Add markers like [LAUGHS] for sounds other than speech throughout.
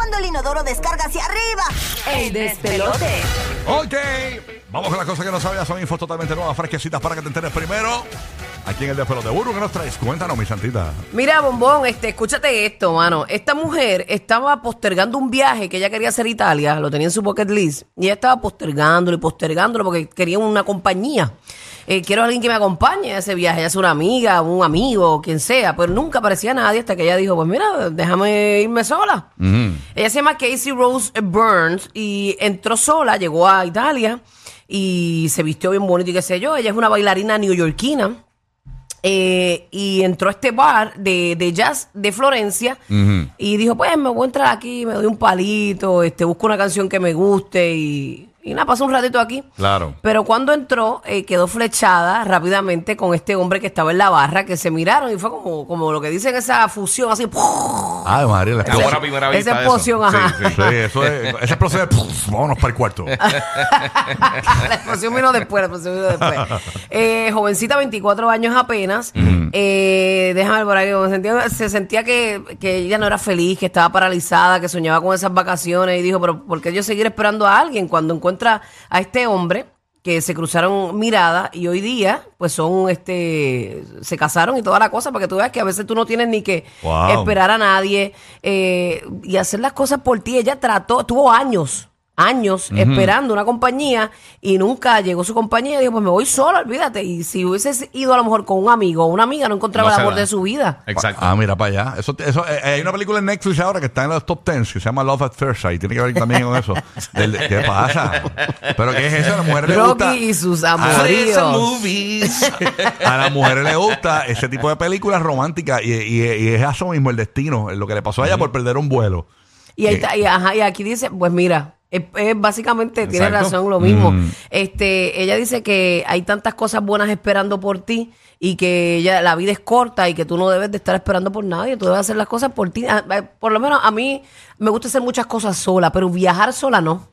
cuando el inodoro descarga hacia arriba. El despelote. Ok, vamos con las cosas que no sabías. Son infos totalmente nuevas, fresquecitas para que te enteres primero. Aquí en el Despelote. Burro, ¿qué nos traes? Cuéntanos, mi santita. Mira, Bombón, este, escúchate esto, mano. Esta mujer estaba postergando un viaje que ella quería hacer a Italia, lo tenía en su bucket list, y ella estaba postergándolo y postergándolo porque quería una compañía. Eh, quiero alguien que me acompañe a ese viaje, ya sea una amiga, un amigo, quien sea, pero nunca aparecía nadie hasta que ella dijo, pues mira, déjame irme sola. Ella se llama Casey Rose Burns y entró sola, llegó a Italia y se vistió bien bonito y qué sé yo. Ella es una bailarina neoyorquina. Eh, y entró a este bar de, de jazz de Florencia y dijo, pues me voy a entrar aquí, me doy un palito, este, busco una canción que me guste y, y nada, pasó un ratito aquí. Claro. Pero cuando entró, eh, quedó flechada rápidamente con este hombre que estaba en la barra, que se miraron y fue como, como lo que dicen esa fusión, así. Ay, María, la Qué buena primera vista Esa eso. explosión, ajá. Sí, sí. Sí, eso es. Ese procede. pff, vámonos para el cuarto. [LAUGHS] la explosión vino después, la explosión vino después. Eh, jovencita, 24 años apenas. Eh, déjame ver por ahí. como Se sentía, se sentía que, que ella no era feliz, que estaba paralizada, que soñaba con esas vacaciones. Y dijo, pero ¿por qué yo seguir esperando a alguien cuando a este hombre? que se cruzaron miradas y hoy día pues son este se casaron y toda la cosa para que tú veas que a veces tú no tienes ni que Wow. esperar a nadie eh, y hacer las cosas por ti ella trató tuvo años años esperando una compañía y nunca llegó su compañía y dijo, pues me voy sola, olvídate. Y si hubieses ido a lo mejor con un amigo o una amiga, no encontraba No el amor da. de su vida. Exacto. Ah, mira para allá. Eso, eso, eh, hay una película en Netflix ahora que está en los top 10 que se llama Love at First Sight. Tiene que ver también con eso. [LAUGHS] Del- ¿Qué pasa? ¿Pero qué es eso? A las mujeres les gusta. Rocky y sus amoríos. [LAUGHS] movies. A las mujeres les gusta ese tipo de películas románticas y, y- y es eso mismo el destino, lo que le pasó a ella por perder un vuelo. Y, ahí está, y, ajá, y aquí dice, pues mira, es, es básicamente, tiene razón, lo mismo. Mm. Este, ella dice que hay tantas cosas buenas esperando por ti y que ella, la vida es corta y que tú no debes de estar esperando por nadie, tú debes hacer las cosas por ti. Ah, eh, Por lo menos a mí me gusta hacer muchas cosas sola, pero viajar sola no.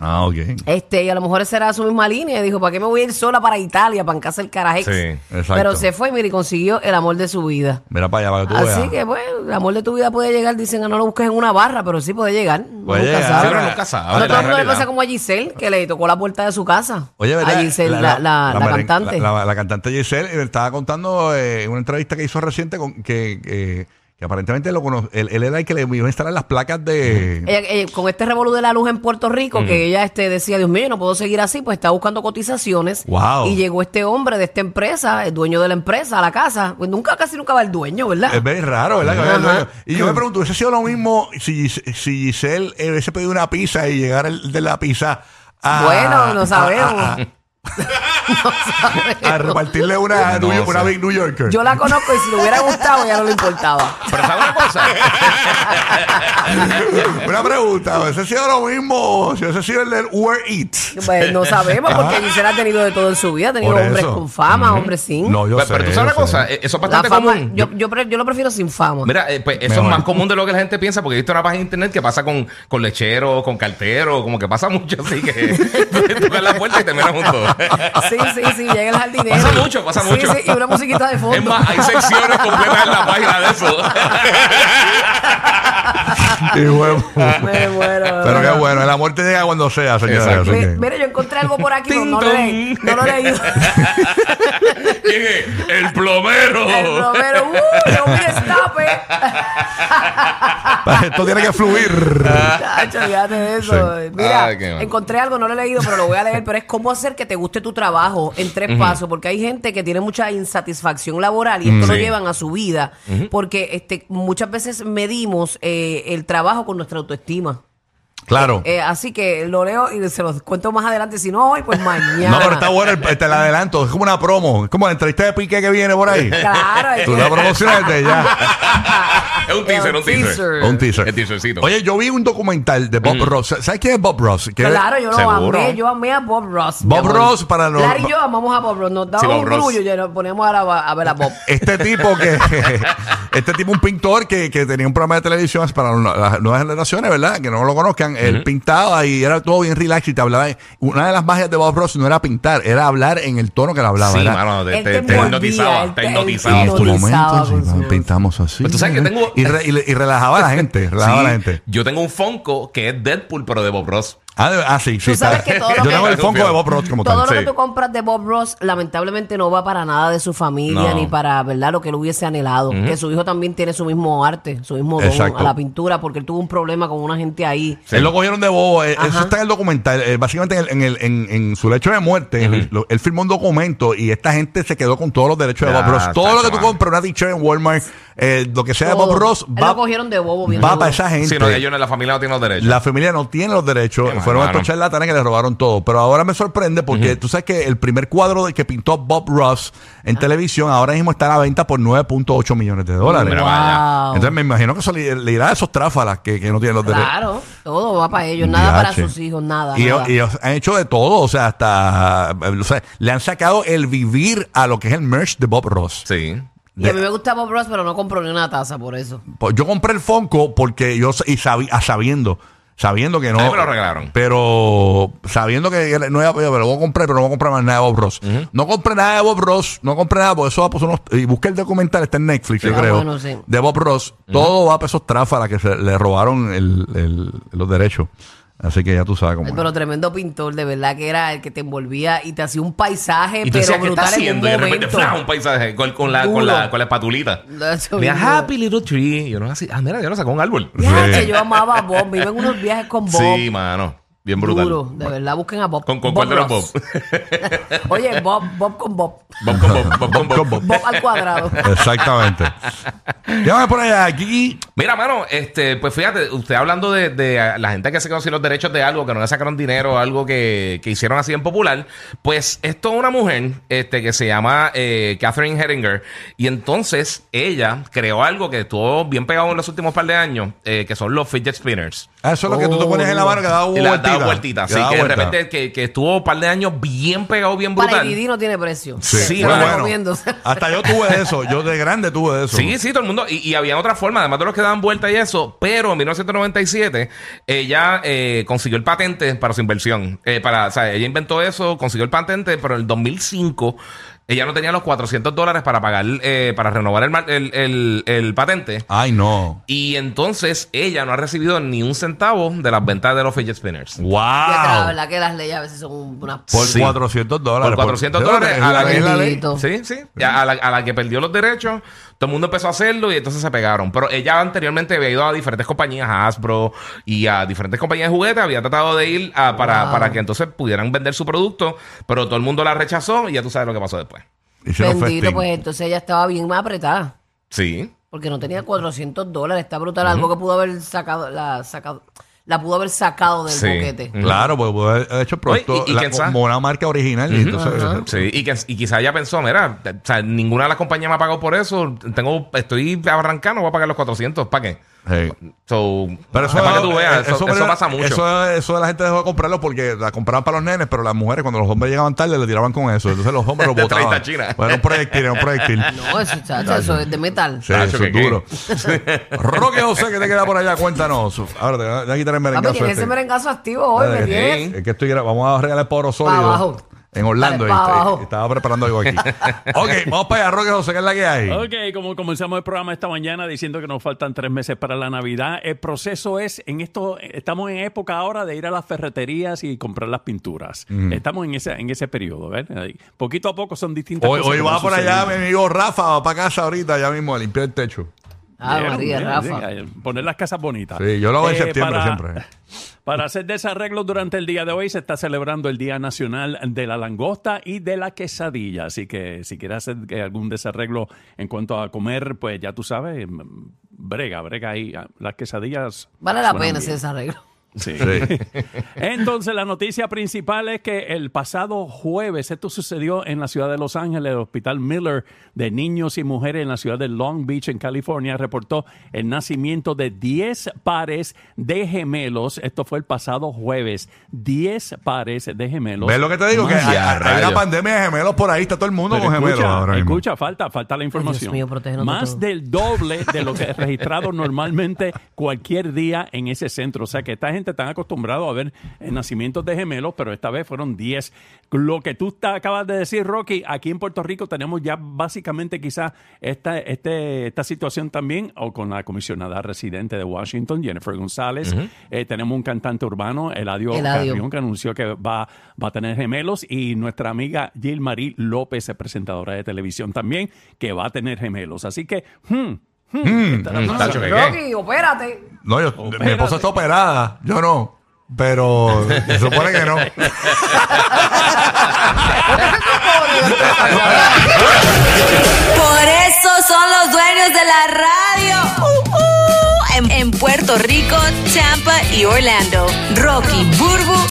Ah, ok. Este, y a lo mejor esa era su misma línea. Y dijo, ¿para qué me voy a ir sola para Italia, para en casa el carajex? Sí, exacto. Pero se fue, mira, y consiguió el amor de su vida. Mira para allá, para que tú Así veas. que, pues, el amor de tu vida puede llegar. Dicen que no lo busques en una barra, pero sí puede llegar. Puede nunca llegar. sabe. Sí, pero nunca sabe, No la todo el mundo le realidad. pasa como a Giselle, que le tocó la puerta de su casa. Oye, ¿verdad? A Giselle, la, la, la meren- cantante. La, la- la cantante Giselle me estaba contando eh, en una entrevista que hizo reciente con, que, que, que aparentemente lo cono- él, él era el que le iba a instalar las placas de... Ella- ella- con este revolú de la luz en Puerto Rico, que ella este, decía, Dios mío, no puedo seguir así, pues está buscando cotizaciones. Wow. Y llegó este hombre de esta empresa, el dueño de la empresa, a la casa. Pues nunca, casi nunca va el dueño, ¿verdad? Es bien raro, ¿verdad? Que Ajá. vaya el dueño. Y yo me [CLEARS THROAT] pregunto, ¿hubiese sido lo mismo si, Gis- si Giselle eh, hubiese pedido una pizza y llegara el de la pizza a... Bueno, no sabemos. [LAUGHS] A, repartirle una, No New- una. Big New Yorker. Yo la conozco y si le hubiera gustado ya no le importaba. Pero ¿sabes una cosa? [LAUGHS] Una pregunta, ¿hubiese sido lo mismo si hubiese sido el del Uber Eats? Pues no sabemos, porque Giselle ha tenido de todo en su vida. Ha tenido hombres con fama, hombres sin. No, yo pero, sé. pero tú yo sabes una sé. cosa, eso es bastante fama, común. yo, yo, pre- yo lo prefiero sin fama. Mira, eh, pues eso Mejor. es más común de lo que la gente piensa, porque he visto una página de internet que pasa con, con lechero, con cartero, como que pasa mucho así que [LAUGHS] tocan la puerta y terminan juntos. [LAUGHS] Sí, sí, sí, llega el jardinero. Pasa mucho, pasa Sí, mucho. Sí, y una musiquita de fondo. Es más, hay secciones completas en la página de eso. [LAUGHS] [LAUGHS] Y huevo. [LAUGHS] Me muero. Pero qué bueno, el amor te llega cuando sea, señora. Exacto. así Mi- que- Mira, yo encontré algo por aquí, no lo, tong. no lo leído. [LAUGHS] ¿Quién es? El plomero. El Romero, ¡uh! Esto tiene que fluir. Chacho, olvídate de eso. Mira, Ay, qué mal. encontré algo, no lo he leído, pero lo voy a leer. Pero es cómo hacer que te guste tu trabajo en tres pasos. Porque hay gente que tiene mucha insatisfacción laboral y esto lo llevan a su vida. Porque este, muchas veces medimos eh, el trabajo con nuestra autoestima. Claro. Eh, así que lo leo y se los cuento más adelante. Si no hoy, pues [LAUGHS] mañana. No, pero está bueno, el- te la adelanto. Es como una promo. Es como la entrevista de Piqué que viene por ahí. Claro, Tú la promocionas desde ya. [LAUGHS] Es un teaser, un teaser. Un teaser. El teasercito. Oye, yo vi un documental de Bob Ross. ¿Sabes quién es Bob Ross? Claro, yo lo Seguro. amé, yo amé a Bob Ross. Bob. Ross para los- Larry y yo amamos a Bob Ross. Nos daba Sí, Bob un Ross. grullo y ya nos poníamos a, la- a ver a Bob. Este tipo que [LAUGHS] este tipo un pintor que, que tenía un programa de televisión para las nuevas generaciones, ¿verdad? Que no lo conozcan, él pintaba y era todo bien relax y te hablaba. Una de las magias de Bob Ross no era pintar, era hablar en el tono que le hablaba. Sí, era, mano, te, te, te hipnotizaba, te en sí, su- pintamos así. Pues tú sabes que tengo, Y, re- y relajaba a la [LAUGHS] gente. Relajaba a la Sí, gente. Yo tengo un Funko que es Deadpool, pero de Bob Ross. Ah, de- ah, sí, sí. Tú sabes está. que todo lo Yo que- tengo el Funko de Bob Ross como Todo tal. lo Sí. que tú compras de Bob Ross, lamentablemente no va para nada de su familia No. ni para, ¿verdad? Lo que él hubiese anhelado. Que su hijo también tiene su mismo arte, su mismo don Exacto. a la pintura, porque él tuvo un problema con una gente ahí. Él lo cogieron de bobo. eh, Eso Ajá. está en el documental. Eh, básicamente en, el- en el- en- en su lecho de muerte, él, lo- él firmó un documento y esta gente se quedó con todos los derechos de Ya, Bob Ross. Todo está, lo que tú compras, una t-shirt en Walmart, eh, lo que sea de Bob Todo. Ross, Él va, lo cogieron de bobo bien va duro. para esa gente. Si no, ellos en la familia no tienen los derechos. La familia no tiene los derechos. Qué Fueron mano. estos charlatanes que le robaron todo. Pero ahora me sorprende porque tú sabes que el primer cuadro de que pintó Bob Ross en televisión ahora mismo está a la venta por 9.8 millones de dólares. Vaya. Wow. Entonces me imagino que eso le, le irá a esos tráfalas que, que no tienen los derechos. Claro, todo va para ellos, nada para Diache. sus hijos, nada. Y nada. ellos, y ellos han hecho de todo, o sea, hasta o sea, le han sacado el vivir a lo que es el merch de Bob Ross. Sí. Y a mí me gusta Bob Ross, pero no compro ni una taza por eso. Pues yo compré el Funko porque yo y sabi- a sabiendo, sabiendo que no. A mí me lo regalaron. Pero sabiendo que no iba a pero lo voy a comprar, pero no voy a comprar más nada de Bob Ross. No compré nada de Bob Ross, no compré nada, por eso va por unos, y busqué el documental, está en Netflix, yo Ah, creo. bueno, sí. De Bob Ross. Todo va para esos tráfalas que se le robaron el- el- los derechos. Así que ya tú sabes cómo. Ay, pero tremendo pintor, de verdad que era el que te envolvía y te hacía un paisaje, Y tú pero decías, ¿qué está brutal en un haciendo? Y de repente, momento. ¡fla! un paisaje con, con la, con, la, con la espatulita. Eso Mira. Happy Little Tree. Yo no así, ah, mira, ya lo sacó un árbol. Ya, yo amaba a Bob. Viven unos viajes con Bob. Sí, mano. Bien brutal. Duro, de verdad, busquen a Bob. ¿Con, con cuál de los Bob? Ross. [LAUGHS] Oye, Bob, Bob con Bob. Bob con Bob. Bob con Bob. Con Bob. Bob al cuadrado. Exactamente. [LAUGHS] Llámame por allá, aquí. Mira, mano, este, pues fíjate, usted hablando de, de la gente que se quedó sin los derechos de algo, que no le sacaron dinero, algo que, que hicieron así en popular, pues esto es una mujer este, que se llama eh, Catherine Heringer, y entonces ella creó algo que estuvo bien pegado en los últimos par de años, eh, que son los fidget spinners. Ah, Eso es lo que tú te pones en la mano que da Y la vueltita. da vueltita, sí, da que de repente que, que estuvo un par de años bien pegado, bien Para brutal. el Didi no tiene precio. Sí, Sí, bueno. Hasta yo tuve eso. Yo de grande tuve eso. Sí, sí, todo el mundo. Y, y había otra forma, además de los que daban vuelta y eso. Pero en 1997, ella eh, consiguió el patente para su inversión. Eh, para, o sea, ella inventó eso, consiguió el patente, pero en el 2005 ella no tenía los 400 dólares para pagar, eh, para renovar el, mar- el, el- el patente. Ay, no. Y entonces ella no ha recibido ni un centavo de las ventas de los fidget spinners. ¡Wow! La verdad que las leyes a veces son unas... Por Sí. 400 dólares. Por 400 ¿De dólares a la ¿Es que- la ley? Sí, sí. A la, a la que perdió los derechos, todo el mundo empezó a hacerlo y entonces se pegaron. Pero ella anteriormente había ido a diferentes compañías, a Hasbro y a diferentes compañías de juguetes, había tratado de ir a- para, Wow. para que entonces pudieran vender su producto, pero todo el mundo la rechazó y ya tú sabes lo que pasó después. Hicieron Bendito, festín. pues entonces ella estaba bien más apretada. Sí. Porque no tenía 400 dólares. Está brutal. Algo que pudo haber sacado, la, sacado, la pudo haber sacado del Sí. boquete. Ujú. Claro, pues pudo haber hecho el producto Oye, y- y la- quién sabe. como una marca original. y entonces, Sí, y, que, y quizá ella pensó, mira, o sea, ninguna de las compañías me ha pagado por eso, tengo, estoy arrancando, voy a pagar los 400, ¿para qué? Sí. So, Pero eso, es para que tú veas, eh, eso, eso pasa mucho. Eso, eso la gente dejó de comprarlo porque la compraban para los nenes, pero las mujeres cuando los hombres llegaban tarde le tiraban con eso. Entonces los hombres lo [LAUGHS] botaban. 30 chinas. Bueno, era un proyectil, era un proyectil. [LAUGHS] No, eso, chacho, eso es de metal. Sí, Tacho, eso es duro. [LAUGHS] Roque José, que te queda por allá? Cuéntanos. Ahora te voy a quitar el Papi, merengazo. tienes este. ese merengazo activo hoy, ¿me? Es que estoy vamos a regalar poro sólido abajo. En Orlando. Dale, pa' abajo. y estaba preparando algo aquí. [LAUGHS] ok, vamos para allá, Roque José, ¿qué es la que hay? Ok, como comenzamos el programa esta mañana diciendo que nos faltan tres meses para la Navidad, el proceso es, en esto, estamos en época ahora de ir a las ferreterías y comprar las pinturas. Estamos en ese, en ese periodo. Ahí. Poquito a poco son distintas Hoy, cosas. hoy que va por allá mi amigo Rafa, va para casa ahorita, ya mismo, a limpiar el techo. Ah, Bien, María, bien, Rafa. bien, Poner las casas bonitas. Sí, yo lo hago en Eh, septiembre para- siempre. [LAUGHS] Para hacer desarreglos durante el día de hoy se está celebrando el Día Nacional de la Langosta y de la Quesadilla. Así que si quieres hacer eh, algún desarreglo en cuanto a comer, pues ya tú sabes, mm, brega, brega ahí. Las quesadillas. Vale la pena bien. ese desarreglo. Sí. Sí. [LAUGHS] Entonces, la noticia principal es que el pasado jueves, esto sucedió en la ciudad de Los Ángeles, el Hospital Miller de Niños y Mujeres en la ciudad de Long Beach, en California, reportó el nacimiento de 10 pares de gemelos. Esto fue el pasado jueves. 10 pares de gemelos. ¿Ves lo que te digo? Que hay, hay una pandemia de gemelos por ahí, está todo el mundo Pero con gemelos escucha, ahora mismo. escucha, falta, falta la información. mío, Más todo. del doble de lo que es registrado [LAUGHS] normalmente cualquier día en ese centro. O sea que esta gente gente están acostumbrados a ver nacimientos de gemelos, pero esta vez fueron 10. Lo que tú acabas de decir, Rocky, aquí en Puerto Rico tenemos ya básicamente quizás esta, este, esta situación también, o con la comisionada residente de Washington, Jennifer González. Eh, tenemos un cantante urbano, Eladio, Eladio. Carrión, que anunció que va, va a tener gemelos, y nuestra amiga Jill Marie López, es presentadora de televisión también, que va a tener gemelos. Así que, hmm, hmm, mm, tacho, que- Rocky, opérate. No, yo, mi esposa está operada. Yo no. Pero se supone que no. Por eso son los dueños de la radio. Uh, uh. En, en Puerto Rico, Tampa y Orlando. Rocky, Burbu